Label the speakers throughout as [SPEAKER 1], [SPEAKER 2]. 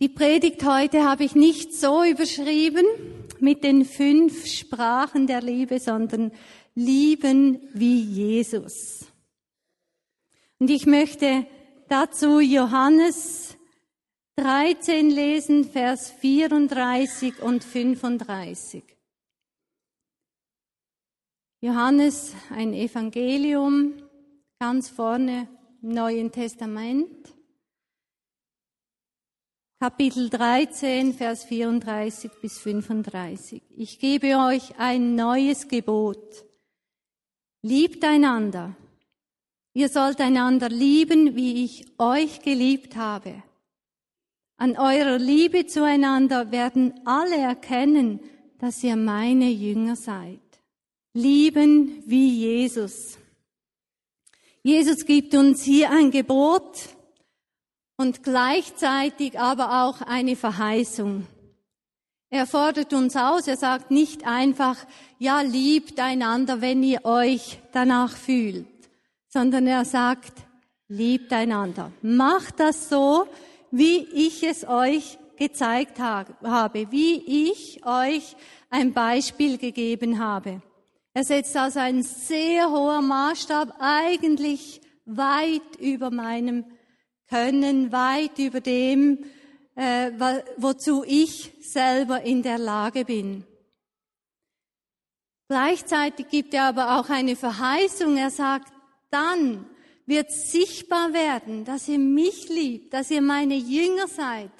[SPEAKER 1] Die Predigt heute habe ich nicht so überschrieben mit den fünf Sprachen der Liebe, sondern lieben wie Jesus. Und ich möchte dazu Johannes 13 lesen, Vers 34 und 35. Johannes, ein Evangelium, ganz vorne im Neuen Testament. Kapitel 13, Vers 34 bis 35. Ich gebe euch ein neues Gebot. Liebt einander. Ihr sollt einander lieben, wie ich euch geliebt habe. An eurer Liebe zueinander werden alle erkennen, dass ihr meine Jünger seid. Lieben wie Jesus. Jesus gibt uns hier ein Gebot, und gleichzeitig aber auch eine Verheißung. Er fordert uns aus, er sagt nicht einfach, ja, liebt einander, wenn ihr euch danach fühlt, sondern er sagt, liebt einander. Macht das so, wie ich es euch gezeigt habe, wie ich euch ein Beispiel gegeben habe. Er setzt also einen sehr hohen Maßstab, eigentlich weit über meinem können weit über dem, äh, wozu ich selber in der Lage bin. Gleichzeitig gibt er aber auch eine Verheißung. Er sagt, dann wird sichtbar werden, dass ihr mich liebt, dass ihr meine Jünger seid.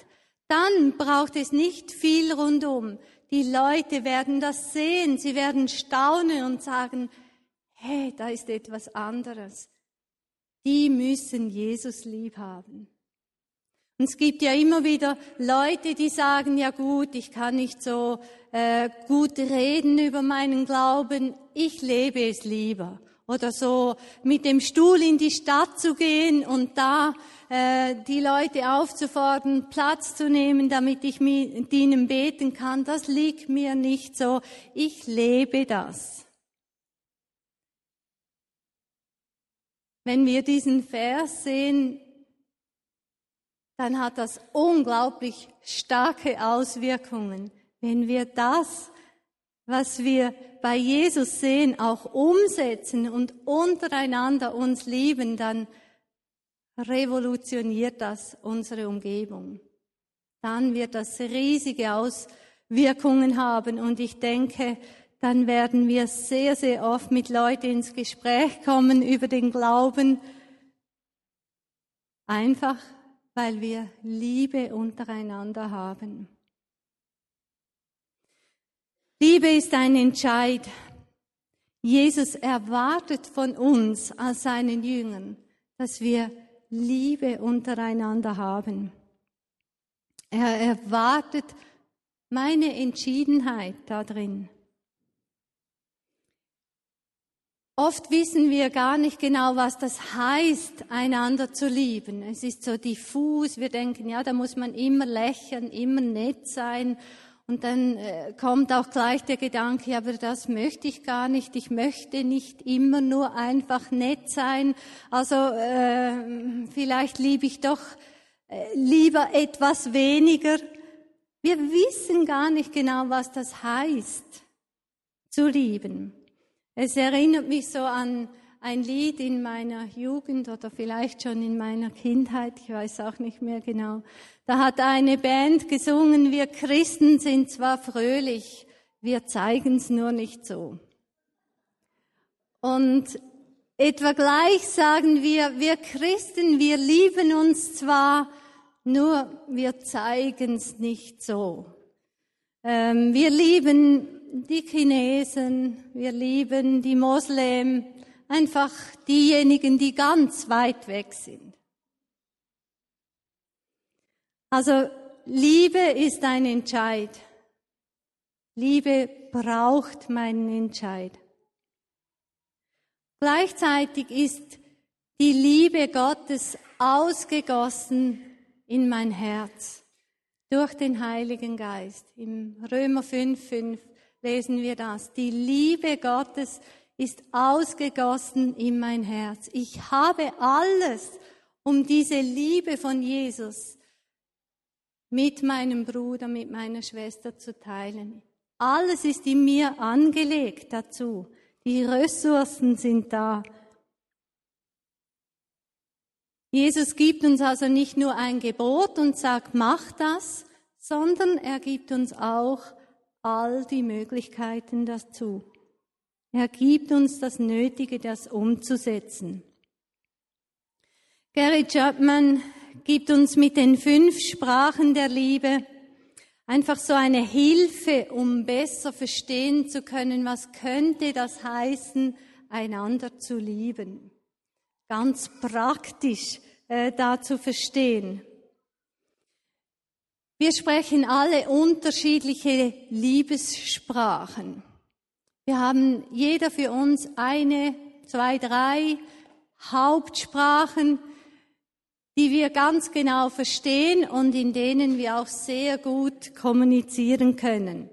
[SPEAKER 1] Dann braucht es nicht viel rundum. Die Leute werden das sehen, sie werden staunen und sagen, hey, da ist etwas anderes die müssen Jesus lieb haben. Und es gibt ja immer wieder Leute, die sagen, ja gut, ich kann nicht so äh, gut reden über meinen Glauben, ich lebe es lieber. Oder so mit dem Stuhl in die Stadt zu gehen und da äh, die Leute aufzufordern, Platz zu nehmen, damit ich mit ihnen beten kann, das liegt mir nicht so. Ich lebe das. Wenn wir diesen Vers sehen, dann hat das unglaublich starke Auswirkungen. Wenn wir das, was wir bei Jesus sehen, auch umsetzen und untereinander uns lieben, dann revolutioniert das unsere Umgebung. Dann wird das riesige Auswirkungen haben. Und ich denke, dann werden wir sehr, sehr oft mit Leuten ins Gespräch kommen über den Glauben, einfach weil wir Liebe untereinander haben. Liebe ist ein Entscheid. Jesus erwartet von uns als seinen Jüngern, dass wir Liebe untereinander haben. Er erwartet meine Entschiedenheit darin. Oft wissen wir gar nicht genau, was das heißt, einander zu lieben. Es ist so diffus. Wir denken, ja, da muss man immer lächeln, immer nett sein. Und dann äh, kommt auch gleich der Gedanke, ja, aber das möchte ich gar nicht. Ich möchte nicht immer nur einfach nett sein. Also äh, vielleicht liebe ich doch äh, lieber etwas weniger. Wir wissen gar nicht genau, was das heißt, zu lieben. Es erinnert mich so an ein Lied in meiner Jugend oder vielleicht schon in meiner Kindheit, ich weiß auch nicht mehr genau. Da hat eine Band gesungen, wir Christen sind zwar fröhlich, wir zeigen es nur nicht so. Und etwa gleich sagen wir, wir Christen, wir lieben uns zwar, nur wir zeigen es nicht so. Ähm, wir lieben die Chinesen, wir lieben die Moslem, einfach diejenigen, die ganz weit weg sind. Also Liebe ist ein Entscheid. Liebe braucht meinen Entscheid. Gleichzeitig ist die Liebe Gottes ausgegossen in mein Herz durch den Heiligen Geist. Im Römer 5, 5 lesen wir das. Die Liebe Gottes ist ausgegossen in mein Herz. Ich habe alles, um diese Liebe von Jesus mit meinem Bruder, mit meiner Schwester zu teilen. Alles ist in mir angelegt dazu. Die Ressourcen sind da. Jesus gibt uns also nicht nur ein Gebot und sagt, mach das, sondern er gibt uns auch all die Möglichkeiten dazu. Er gibt uns das Nötige, das umzusetzen. Gary Chapman gibt uns mit den fünf Sprachen der Liebe einfach so eine Hilfe, um besser verstehen zu können, was könnte das heißen, einander zu lieben. Ganz praktisch äh, da zu verstehen. Wir sprechen alle unterschiedliche Liebessprachen. Wir haben jeder für uns eine, zwei, drei Hauptsprachen, die wir ganz genau verstehen und in denen wir auch sehr gut kommunizieren können.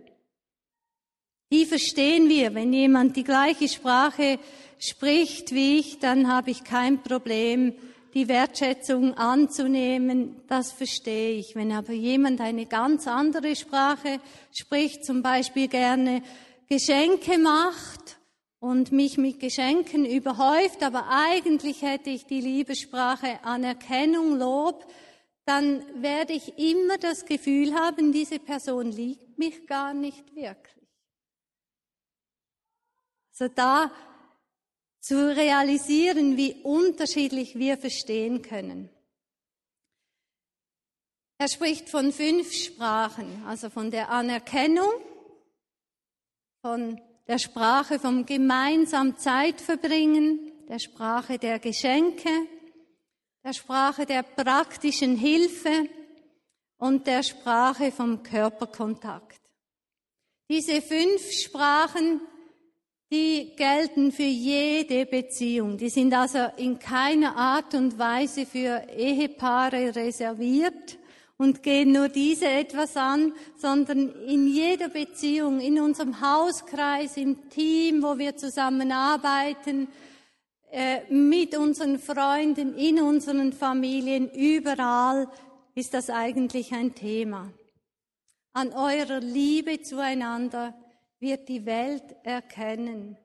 [SPEAKER 1] Die verstehen wir. Wenn jemand die gleiche Sprache spricht wie ich, dann habe ich kein Problem, die Wertschätzung anzunehmen, das verstehe ich. Wenn aber jemand eine ganz andere Sprache spricht, zum Beispiel gerne Geschenke macht und mich mit Geschenken überhäuft, aber eigentlich hätte ich die Liebessprache Anerkennung, Lob, dann werde ich immer das Gefühl haben, diese Person liebt mich gar nicht wirklich. Also da zu realisieren, wie unterschiedlich wir verstehen können. Er spricht von fünf Sprachen, also von der Anerkennung, von der Sprache vom gemeinsam Zeit verbringen, der Sprache der Geschenke, der Sprache der praktischen Hilfe und der Sprache vom Körperkontakt. Diese fünf Sprachen die gelten für jede Beziehung. Die sind also in keiner Art und Weise für Ehepaare reserviert und gehen nur diese etwas an, sondern in jeder Beziehung, in unserem Hauskreis, im Team, wo wir zusammenarbeiten, äh, mit unseren Freunden, in unseren Familien, überall ist das eigentlich ein Thema. An eurer Liebe zueinander wird die Welt erkennen,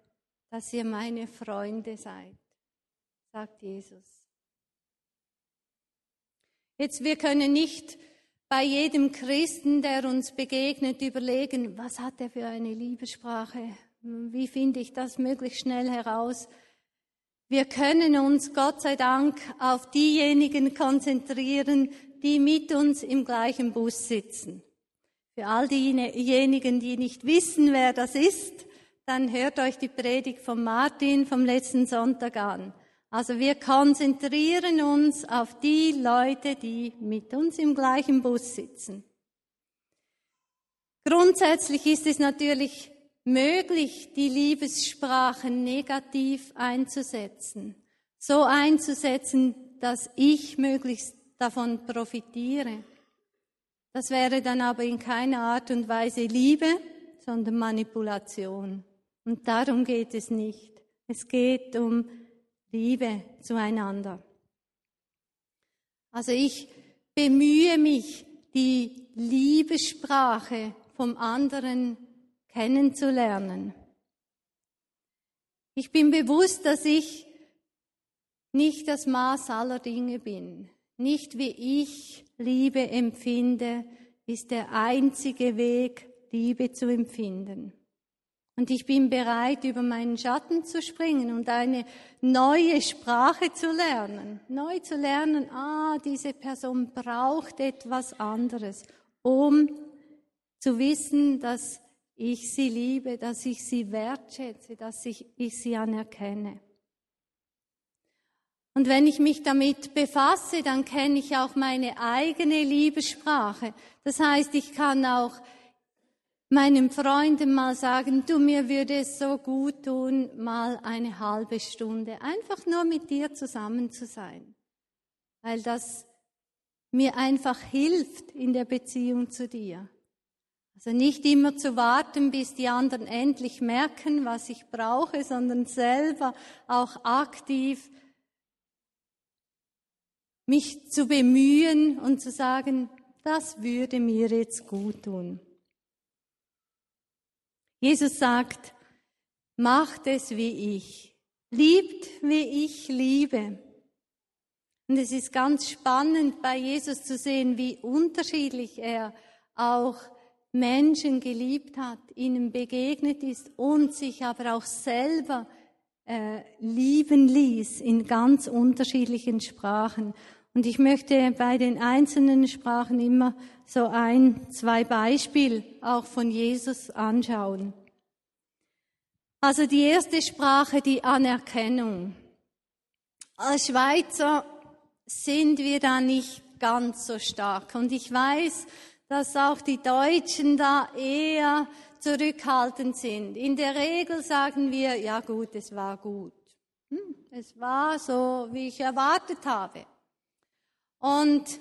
[SPEAKER 1] dass ihr meine Freunde seid, sagt Jesus. Jetzt, wir können nicht bei jedem Christen, der uns begegnet, überlegen, was hat er für eine Liebessprache? Wie finde ich das möglichst schnell heraus? Wir können uns, Gott sei Dank, auf diejenigen konzentrieren, die mit uns im gleichen Bus sitzen. Für all diejenigen, die nicht wissen, wer das ist, dann hört euch die Predigt von Martin vom letzten Sonntag an. Also wir konzentrieren uns auf die Leute, die mit uns im gleichen Bus sitzen. Grundsätzlich ist es natürlich möglich, die Liebessprachen negativ einzusetzen. So einzusetzen, dass ich möglichst davon profitiere. Das wäre dann aber in keiner Art und Weise Liebe, sondern Manipulation. Und darum geht es nicht. Es geht um Liebe zueinander. Also ich bemühe mich, die Liebessprache vom anderen kennenzulernen. Ich bin bewusst, dass ich nicht das Maß aller Dinge bin. Nicht wie ich Liebe empfinde, ist der einzige Weg, Liebe zu empfinden. Und ich bin bereit, über meinen Schatten zu springen und eine neue Sprache zu lernen. Neu zu lernen, ah, diese Person braucht etwas anderes, um zu wissen, dass ich sie liebe, dass ich sie wertschätze, dass ich, ich sie anerkenne. Und wenn ich mich damit befasse, dann kenne ich auch meine eigene Liebessprache. Das heißt, ich kann auch meinen Freunden mal sagen, du, mir würde es so gut tun, mal eine halbe Stunde einfach nur mit dir zusammen zu sein. Weil das mir einfach hilft in der Beziehung zu dir. Also nicht immer zu warten, bis die anderen endlich merken, was ich brauche, sondern selber auch aktiv mich zu bemühen und zu sagen, das würde mir jetzt gut tun. Jesus sagt, macht es wie ich, liebt wie ich liebe. Und es ist ganz spannend bei Jesus zu sehen, wie unterschiedlich er auch Menschen geliebt hat, ihnen begegnet ist und sich aber auch selber äh, lieben ließ in ganz unterschiedlichen Sprachen. Und ich möchte bei den einzelnen Sprachen immer so ein, zwei Beispiele auch von Jesus anschauen. Also die erste Sprache, die Anerkennung. Als Schweizer sind wir da nicht ganz so stark. Und ich weiß, dass auch die Deutschen da eher zurückhaltend sind. In der Regel sagen wir, ja gut, es war gut. Hm, es war so, wie ich erwartet habe. Und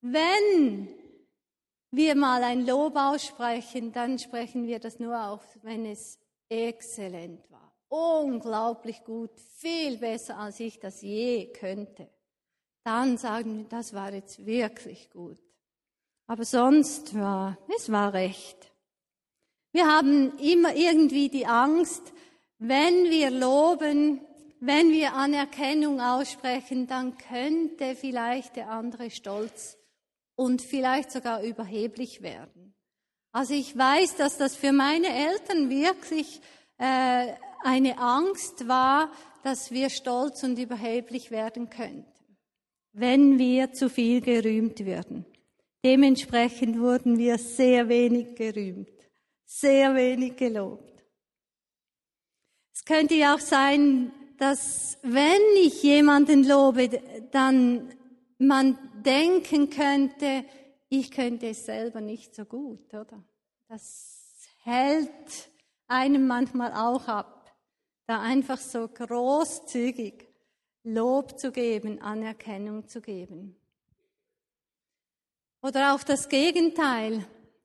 [SPEAKER 1] wenn wir mal ein Lob aussprechen, dann sprechen wir das nur aus, wenn es exzellent war. Unglaublich gut, viel besser als ich das je könnte. Dann sagen wir, das war jetzt wirklich gut. Aber sonst war, es war recht. Wir haben immer irgendwie die Angst, wenn wir loben, wenn wir Anerkennung aussprechen, dann könnte vielleicht der andere stolz und vielleicht sogar überheblich werden. Also ich weiß, dass das für meine Eltern wirklich äh, eine Angst war, dass wir stolz und überheblich werden könnten, wenn wir zu viel gerühmt würden. Dementsprechend wurden wir sehr wenig gerühmt, sehr wenig gelobt. Es könnte ja auch sein, dass wenn ich jemanden lobe, dann man denken könnte, ich könnte es selber nicht so gut, oder? Das hält einem manchmal auch ab, da einfach so großzügig Lob zu geben, Anerkennung zu geben. Oder auch das Gegenteil.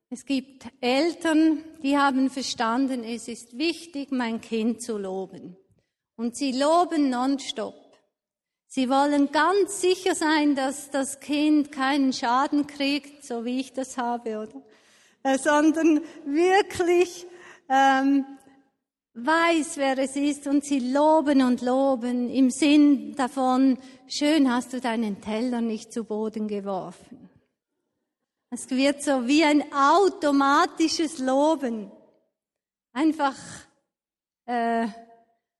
[SPEAKER 1] Es gibt Eltern, die haben verstanden, es ist wichtig, mein Kind zu loben. Und sie loben nonstop. Sie wollen ganz sicher sein, dass das Kind keinen Schaden kriegt, so wie ich das habe, oder? Äh, sondern wirklich ähm, weiß, wer es ist und sie loben und loben im Sinn davon, schön hast du deinen Teller nicht zu Boden geworfen. Es wird so wie ein automatisches Loben. Einfach, äh,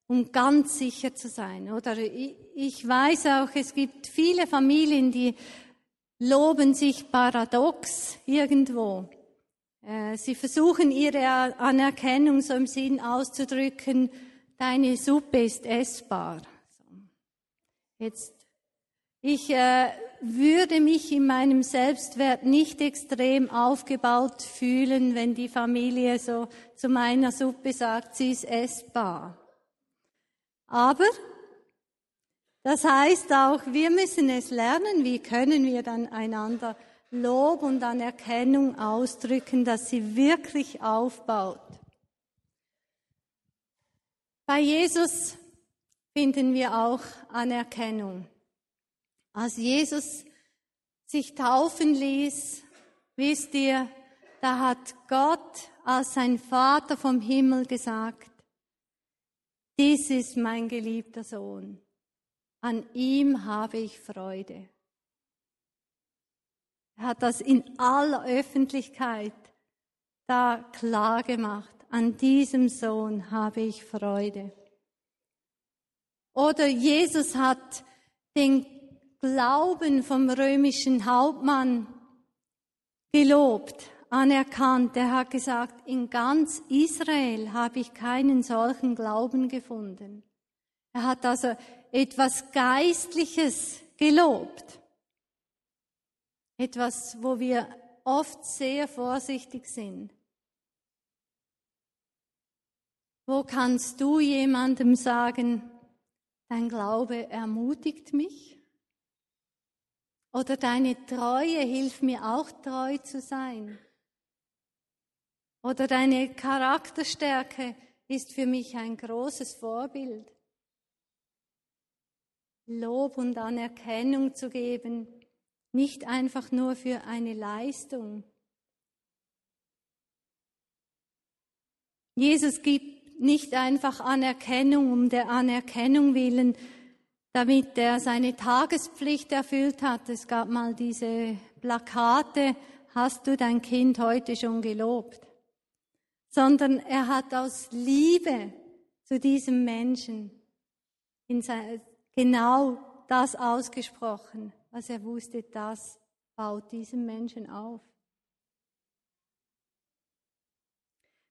[SPEAKER 1] um ganz sicher zu sein. Oder ich, weiß auch, es gibt viele Familien, die loben sich paradox irgendwo. Äh, sie versuchen ihre Anerkennung so im Sinn auszudrücken, deine Suppe ist essbar. Jetzt, ich äh, würde mich in meinem Selbstwert nicht extrem aufgebaut fühlen, wenn die Familie so zu meiner Suppe sagt, sie ist essbar. Aber das heißt auch, wir müssen es lernen, wie können wir dann einander Lob und Anerkennung ausdrücken, dass sie wirklich aufbaut. Bei Jesus finden wir auch Anerkennung. Als Jesus sich taufen ließ, wisst ihr, da hat Gott als sein Vater vom Himmel gesagt, dies ist mein geliebter Sohn, an ihm habe ich Freude. Er hat das in aller Öffentlichkeit da klar gemacht. An diesem Sohn habe ich Freude. Oder Jesus hat den Glauben vom römischen Hauptmann gelobt, anerkannt. Er hat gesagt, in ganz Israel habe ich keinen solchen Glauben gefunden. Er hat also etwas Geistliches gelobt. Etwas, wo wir oft sehr vorsichtig sind. Wo kannst du jemandem sagen, dein Glaube ermutigt mich? Oder deine Treue hilft mir auch treu zu sein? Oder deine Charakterstärke ist für mich ein großes Vorbild. Lob und Anerkennung zu geben, nicht einfach nur für eine Leistung. Jesus gibt nicht einfach Anerkennung um der Anerkennung willen, damit er seine Tagespflicht erfüllt hat. Es gab mal diese Plakate, hast du dein Kind heute schon gelobt? Sondern er hat aus Liebe zu diesem Menschen genau das ausgesprochen, was er wusste, das baut diesen Menschen auf.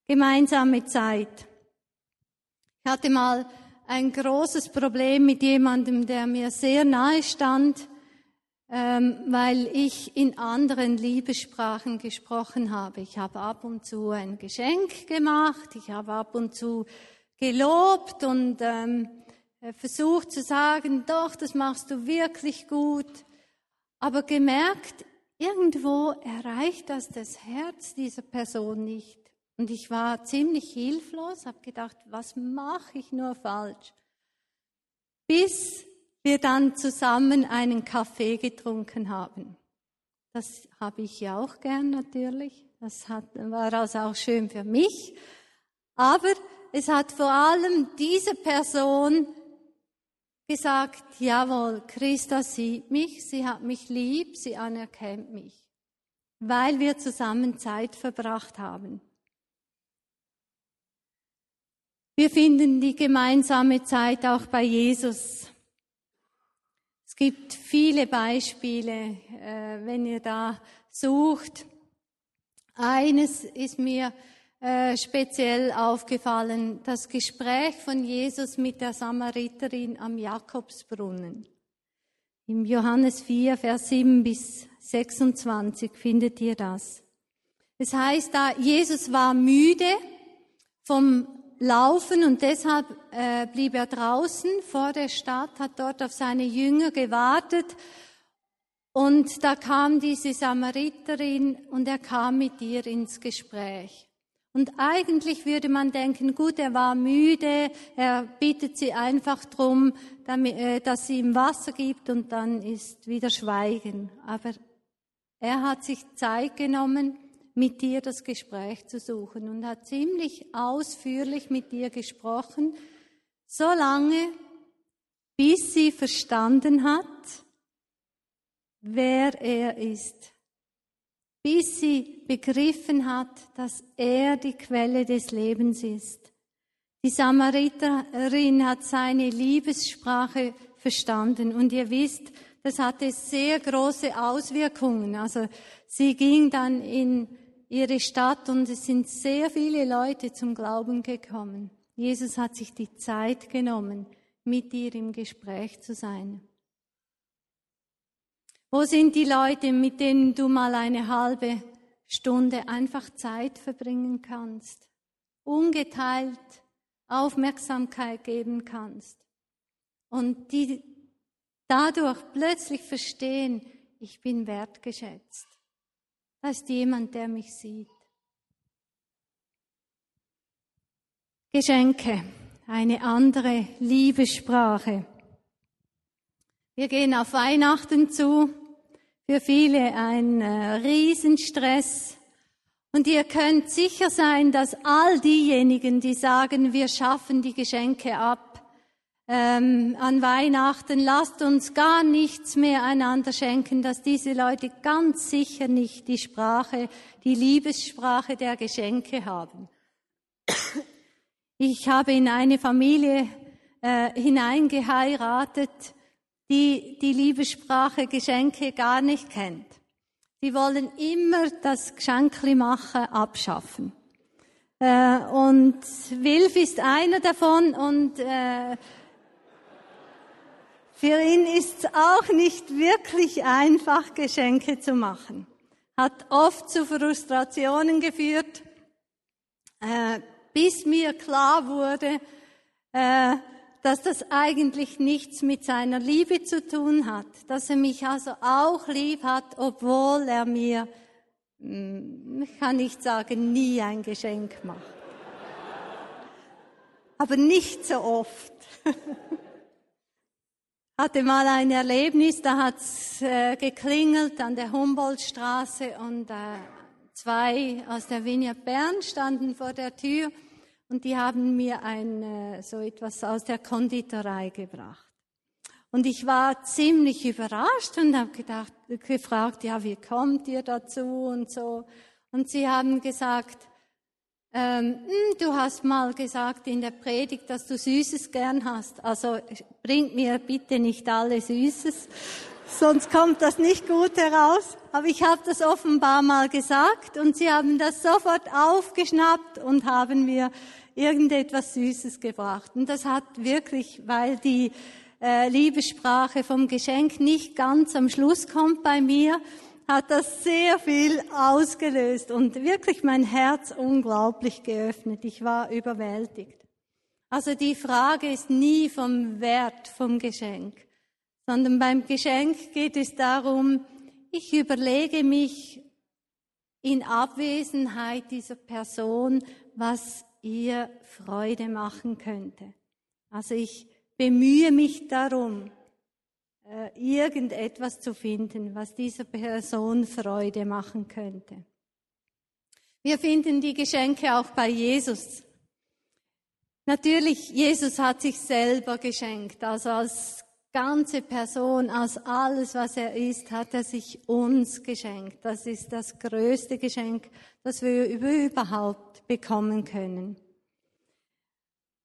[SPEAKER 1] Gemeinsame Zeit. Ich hatte mal ein großes Problem mit jemandem, der mir sehr nahe stand, weil ich in anderen Liebessprachen gesprochen habe. Ich habe ab und zu ein Geschenk gemacht, ich habe ab und zu gelobt und ähm, versucht zu sagen, doch, das machst du wirklich gut, aber gemerkt, irgendwo erreicht das das Herz dieser Person nicht. Und ich war ziemlich hilflos, habe gedacht, was mache ich nur falsch? Bis wir dann zusammen einen Kaffee getrunken haben. Das habe ich ja auch gern natürlich. Das hat, war also auch schön für mich. Aber es hat vor allem diese Person gesagt, jawohl, Christa sieht mich, sie hat mich lieb, sie anerkennt mich, weil wir zusammen Zeit verbracht haben. Wir finden die gemeinsame Zeit auch bei Jesus. Es gibt viele Beispiele, äh, wenn ihr da sucht. Eines ist mir äh, speziell aufgefallen, das Gespräch von Jesus mit der Samariterin am Jakobsbrunnen. Im Johannes 4, Vers 7 bis 26 findet ihr das. Es heißt da, Jesus war müde vom laufen und deshalb äh, blieb er draußen vor der Stadt, hat dort auf seine Jünger gewartet und da kam diese Samariterin und er kam mit ihr ins Gespräch. Und eigentlich würde man denken, gut, er war müde, er bittet sie einfach drum, äh, dass sie ihm Wasser gibt und dann ist wieder Schweigen. Aber er hat sich Zeit genommen, mit dir das Gespräch zu suchen und hat ziemlich ausführlich mit dir gesprochen, so lange, bis sie verstanden hat, wer er ist, bis sie begriffen hat, dass er die Quelle des Lebens ist. Die Samariterin hat seine Liebessprache verstanden und ihr wisst, das hatte sehr große Auswirkungen. Also sie ging dann in ihre Stadt und es sind sehr viele Leute zum Glauben gekommen. Jesus hat sich die Zeit genommen, mit ihr im Gespräch zu sein. Wo sind die Leute, mit denen du mal eine halbe Stunde einfach Zeit verbringen kannst, ungeteilt Aufmerksamkeit geben kannst und die dadurch plötzlich verstehen, ich bin wertgeschätzt. Da ist jemand, der mich sieht. Geschenke, eine andere Liebessprache. Wir gehen auf Weihnachten zu. Für viele ein äh, Riesenstress. Und ihr könnt sicher sein, dass all diejenigen, die sagen, wir schaffen die Geschenke ab, ähm, an Weihnachten, lasst uns gar nichts mehr einander schenken, dass diese Leute ganz sicher nicht die Sprache, die Liebessprache der Geschenke haben. Ich habe in eine Familie äh, hineingeheiratet, die die Liebessprache Geschenke gar nicht kennt. Die wollen immer das Geschenkli machen abschaffen. Äh, und Wilf ist einer davon und äh, für ihn ist es auch nicht wirklich einfach, Geschenke zu machen. Hat oft zu Frustrationen geführt, äh, bis mir klar wurde, äh, dass das eigentlich nichts mit seiner Liebe zu tun hat, dass er mich also auch lieb hat, obwohl er mir, hm, ich kann nicht sagen, nie ein Geschenk macht. Aber nicht so oft. hatte mal ein Erlebnis, da hat's äh, geklingelt an der Humboldtstraße und äh, zwei aus der Vineyard Bern standen vor der Tür und die haben mir ein, äh, so etwas aus der Konditorei gebracht. Und ich war ziemlich überrascht und habe gedacht, gefragt, ja, wie kommt ihr dazu und so. Und sie haben gesagt, ähm, hm, du hast mal gesagt in der Predigt, dass du Süßes gern hast. Also bringt mir bitte nicht alle Süßes, sonst kommt das nicht gut heraus. Aber ich habe das offenbar mal gesagt und sie haben das sofort aufgeschnappt und haben mir irgendetwas Süßes gebracht. Und das hat wirklich, weil die äh, Liebessprache vom Geschenk nicht ganz am Schluss kommt bei mir, hat das sehr viel ausgelöst und wirklich mein Herz unglaublich geöffnet. Ich war überwältigt. Also die Frage ist nie vom Wert vom Geschenk, sondern beim Geschenk geht es darum, ich überlege mich in Abwesenheit dieser Person, was ihr Freude machen könnte. Also ich bemühe mich darum, äh, irgendetwas zu finden, was dieser Person Freude machen könnte. Wir finden die Geschenke auch bei Jesus. Natürlich, Jesus hat sich selber geschenkt, also als ganze Person, als alles, was er ist, hat er sich uns geschenkt. Das ist das größte Geschenk, das wir überhaupt bekommen können.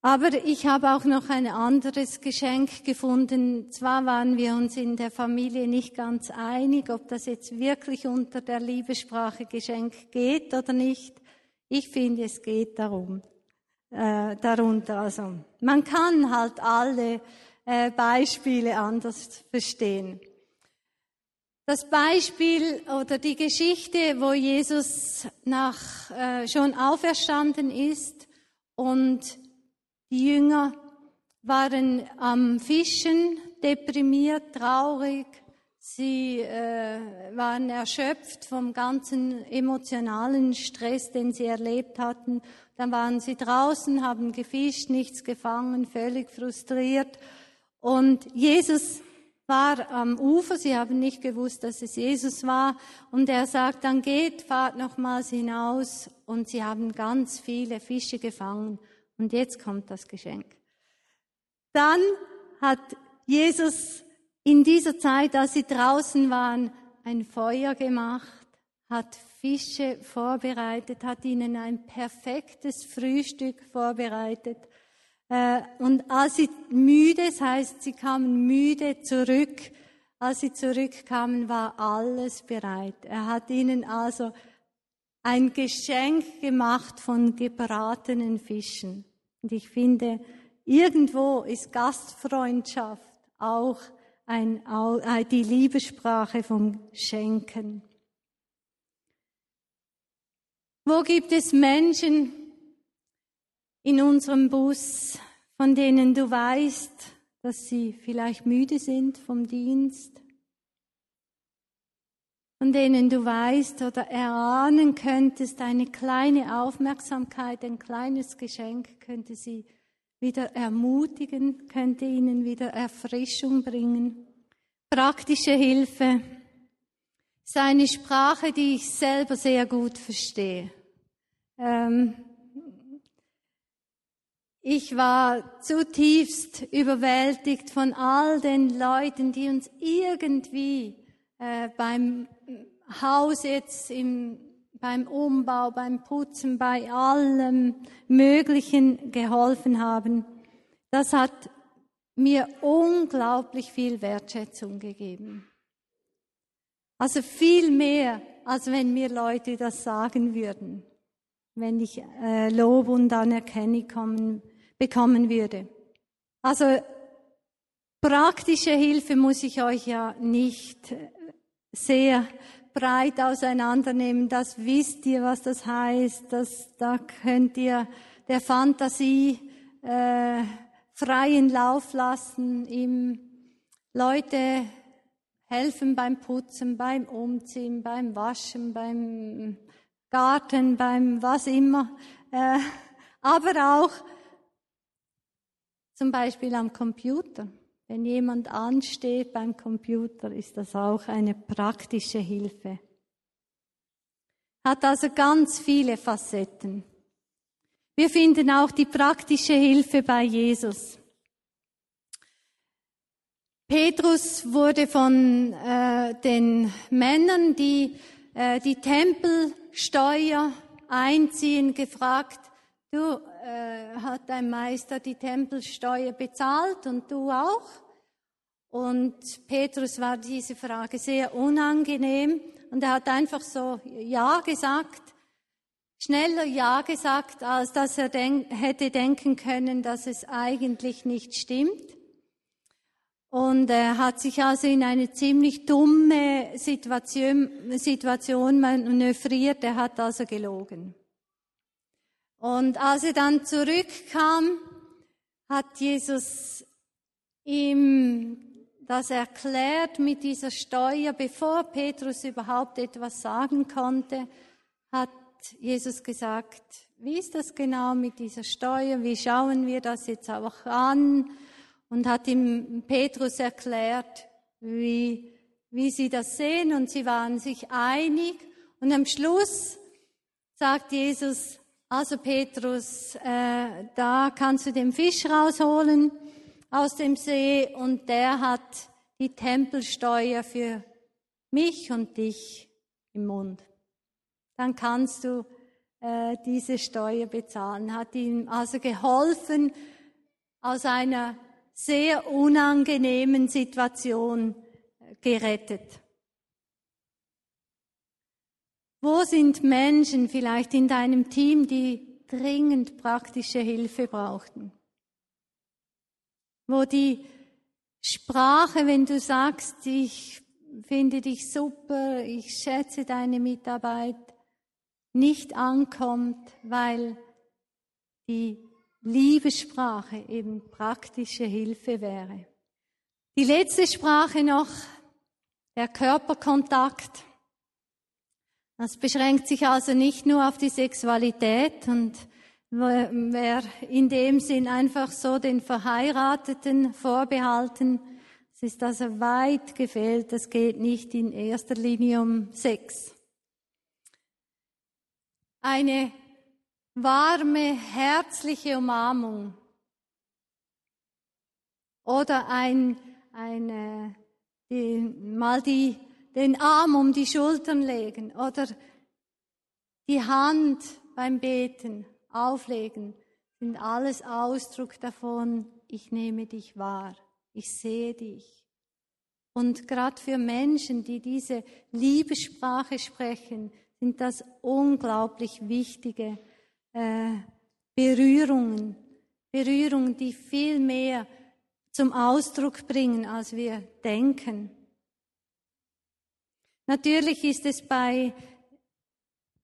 [SPEAKER 1] Aber ich habe auch noch ein anderes Geschenk gefunden. Zwar waren wir uns in der Familie nicht ganz einig, ob das jetzt wirklich unter der Liebessprache Geschenk geht oder nicht. Ich finde, es geht darum, äh, darunter. Also man kann halt alle äh, Beispiele anders verstehen. Das Beispiel oder die Geschichte, wo Jesus nach äh, schon auferstanden ist und die Jünger waren am Fischen, deprimiert, traurig. Sie äh, waren erschöpft vom ganzen emotionalen Stress, den sie erlebt hatten. Dann waren sie draußen, haben gefischt, nichts gefangen, völlig frustriert. Und Jesus war am Ufer, sie haben nicht gewusst, dass es Jesus war. Und er sagt, dann geht, fahrt nochmals hinaus. Und sie haben ganz viele Fische gefangen. Und jetzt kommt das Geschenk. Dann hat Jesus in dieser Zeit, als sie draußen waren, ein Feuer gemacht, hat Fische vorbereitet, hat ihnen ein perfektes Frühstück vorbereitet. Äh, und als sie müde, das heißt, sie kamen müde zurück, als sie zurückkamen, war alles bereit. Er hat ihnen also ein Geschenk gemacht von gebratenen Fischen. Und ich finde, irgendwo ist Gastfreundschaft auch ein, äh, die Liebessprache vom Schenken. Wo gibt es Menschen in unserem Bus, von denen du weißt, dass sie vielleicht müde sind vom Dienst, von denen du weißt oder erahnen könntest, eine kleine Aufmerksamkeit, ein kleines Geschenk könnte sie wieder ermutigen, könnte ihnen wieder Erfrischung bringen. Praktische Hilfe ist eine Sprache, die ich selber sehr gut verstehe. Ähm, ich war zutiefst überwältigt von all den Leuten, die uns irgendwie äh, beim Haus jetzt im, beim Umbau, beim Putzen, bei allem Möglichen geholfen haben. Das hat mir unglaublich viel Wertschätzung gegeben. Also viel mehr, als wenn mir Leute das sagen würden, wenn ich äh, Lob und Anerkennung kommen, bekommen würde. Also praktische Hilfe muss ich euch ja nicht sehr breit auseinandernehmen. Das wisst ihr, was das heißt. Das, da könnt ihr der Fantasie äh, freien Lauf lassen. Ihm Leute helfen beim Putzen, beim Umziehen, beim Waschen, beim Garten, beim was immer. Äh, aber auch zum Beispiel am Computer wenn jemand ansteht beim Computer, ist das auch eine praktische Hilfe. Hat also ganz viele Facetten. Wir finden auch die praktische Hilfe bei Jesus. Petrus wurde von äh, den Männern, die äh, die Tempelsteuer einziehen, gefragt, du, äh, hat dein Meister die Tempelsteuer bezahlt und du auch? Und Petrus war diese Frage sehr unangenehm und er hat einfach so Ja gesagt, schneller Ja gesagt, als dass er denk hätte denken können, dass es eigentlich nicht stimmt. Und er hat sich also in eine ziemlich dumme Situation, Situation manövriert. Er hat also gelogen. Und als er dann zurückkam, hat Jesus ihm das erklärt mit dieser Steuer, bevor Petrus überhaupt etwas sagen konnte, hat Jesus gesagt, wie ist das genau mit dieser Steuer? Wie schauen wir das jetzt auch an? und hat ihm Petrus erklärt, wie, wie sie das sehen und sie waren sich einig. Und am Schluss sagt Jesus, also Petrus, äh, da kannst du den Fisch rausholen aus dem See und der hat die Tempelsteuer für mich und dich im Mund. Dann kannst du äh, diese Steuer bezahlen. Hat ihm also geholfen, aus einer sehr unangenehmen Situation gerettet. Wo sind Menschen vielleicht in deinem Team, die dringend praktische Hilfe brauchten? Wo die Sprache, wenn du sagst, ich finde dich super, ich schätze deine Mitarbeit, nicht ankommt, weil die Liebessprache eben praktische Hilfe wäre. Die letzte Sprache noch, der Körperkontakt. Das beschränkt sich also nicht nur auf die Sexualität und wer in dem Sinn einfach so den Verheirateten vorbehalten, es ist also weit gefehlt, das geht nicht in erster Linie um Sex. Eine warme, herzliche Umarmung oder ein, eine, die, mal die, den Arm um die Schultern legen oder die Hand beim Beten auflegen, sind alles Ausdruck davon, ich nehme dich wahr, ich sehe dich. Und gerade für Menschen, die diese Liebessprache sprechen, sind das unglaublich wichtige äh, Berührungen, Berührungen, die viel mehr zum Ausdruck bringen, als wir denken. Natürlich ist es bei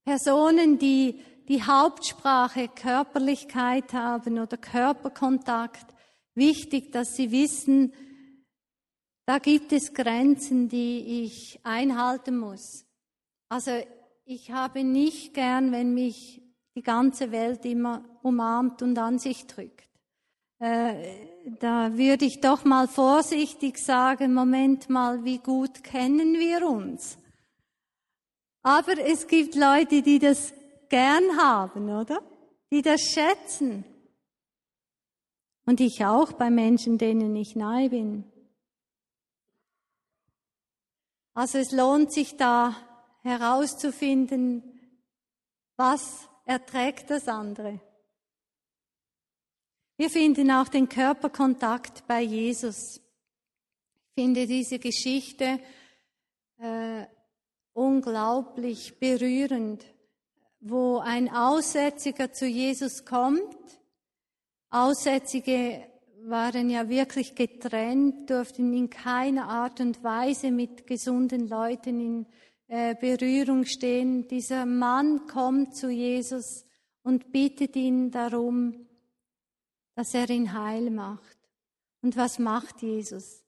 [SPEAKER 1] Personen, die die Hauptsprache Körperlichkeit haben oder Körperkontakt, wichtig, dass sie wissen, da gibt es Grenzen, die ich einhalten muss. Also ich habe nicht gern, wenn mich die ganze Welt immer umarmt und an sich drückt. Äh, da würde ich doch mal vorsichtig sagen, Moment mal, wie gut kennen wir uns? Aber es gibt Leute, die das gern haben, oder? Die das schätzen. Und ich auch bei Menschen, denen ich nahe bin. Also es lohnt sich da herauszufinden, was erträgt das andere. Wir finden auch den Körperkontakt bei Jesus. Ich finde diese Geschichte äh, unglaublich berührend, wo ein Aussätziger zu Jesus kommt. Aussätzige waren ja wirklich getrennt, durften in keiner Art und Weise mit gesunden Leuten in äh, Berührung stehen. Dieser Mann kommt zu Jesus und bittet ihn darum, dass er ihn heil macht. Und was macht Jesus?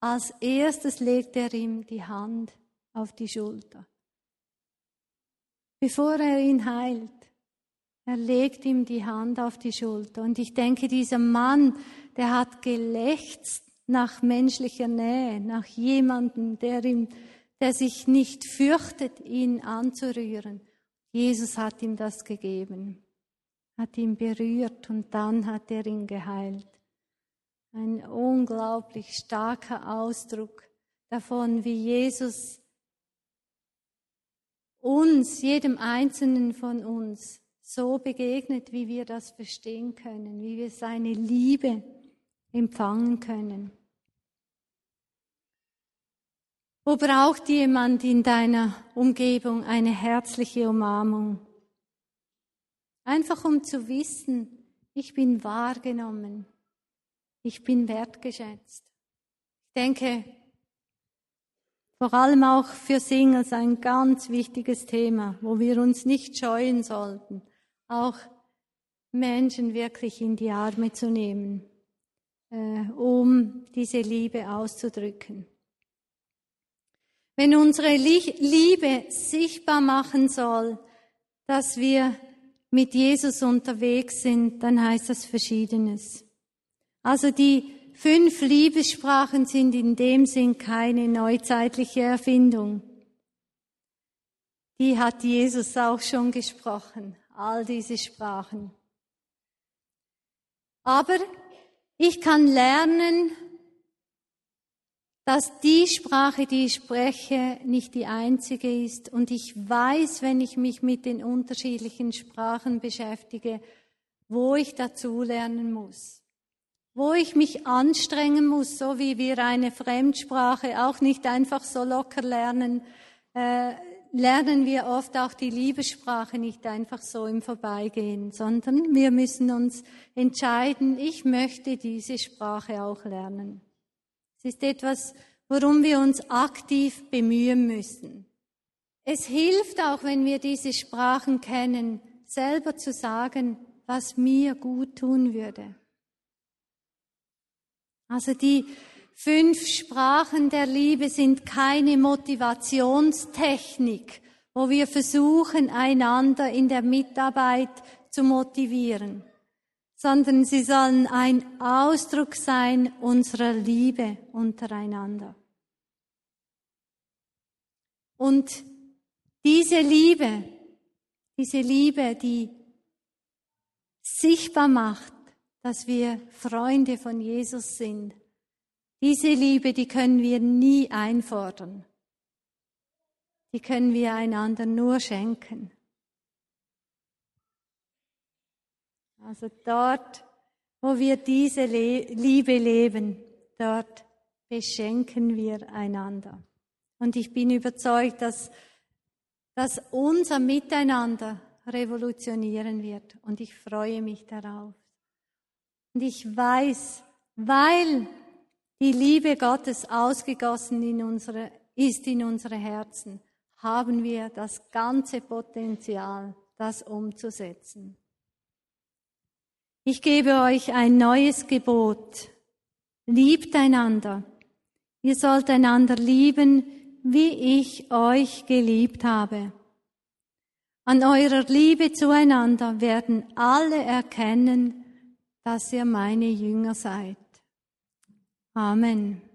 [SPEAKER 1] Als erstes legt er ihm die Hand auf die Schulter. Bevor er ihn heilt, er legt ihm die Hand auf die Schulter. Und ich denke, dieser Mann, der hat gelächzt nach menschlicher Nähe, nach jemandem, der, ihm, der sich nicht fürchtet, ihn anzurühren. Jesus hat ihm das gegeben, hat ihn berührt und dann hat er ihn geheilt. Ein unglaublich starker Ausdruck davon, wie Jesus uns, jedem Einzelnen von uns, so begegnet, wie wir das verstehen können, wie wir seine Liebe empfangen können. Wo braucht jemand in deiner Umgebung eine herzliche Umarmung? Einfach um zu wissen, ich bin wahrgenommen, ich bin wertgeschätzt. Ich denke, vor allem auch für Singles ein ganz wichtiges Thema, wo wir uns nicht scheuen sollten, auch Menschen wirklich in die Arme zu nehmen, äh, um diese Liebe auszudrücken. Wenn unsere Liebe sichtbar machen soll, dass wir mit Jesus unterwegs sind, dann heißt das Verschiedenes. Also die fünf Liebessprachen sind in dem Sinn keine neuzeitliche Erfindung. Die hat Jesus auch schon gesprochen all diese Sprachen. Aber ich kann lernen, dass die Sprache, die ich spreche, nicht die einzige ist. Und ich weiß, wenn ich mich mit den unterschiedlichen Sprachen beschäftige, wo ich dazu lernen muss. Wo ich mich anstrengen muss, so wie wir eine Fremdsprache auch nicht einfach so locker lernen, äh, lernen wir oft auch die Liebessprache nicht einfach so im Vorbeigehen, sondern wir müssen uns entscheiden, ich möchte diese Sprache auch lernen. Es ist etwas, worum wir uns aktiv bemühen müssen. Es hilft auch, wenn wir diese Sprachen kennen, selber zu sagen, was mir gut tun würde. Also die Fünf Sprachen der Liebe sind keine Motivationstechnik, wo wir versuchen, einander in der Mitarbeit zu motivieren, sondern sie sollen ein Ausdruck sein unserer Liebe untereinander. Und diese Liebe, diese Liebe, die sichtbar macht, dass wir Freunde von Jesus sind, diese Liebe, die können wir nie einfordern. Die können wir einander nur schenken. Also dort, wo wir diese Liebe leben, dort beschenken wir einander. Und ich bin überzeugt, dass, dass unser Miteinander revolutionieren wird. Und ich freue mich darauf. Und ich weiß, weil die Liebe Gottes ausgegossen in unsere, ist in unsere Herzen, haben wir das ganze Potenzial, das umzusetzen. Ich gebe euch ein neues Gebot. Liebt einander. Ihr sollt einander lieben, wie ich euch geliebt habe. An eurer Liebe zueinander werden alle erkennen, dass ihr meine Jünger seid. Amen.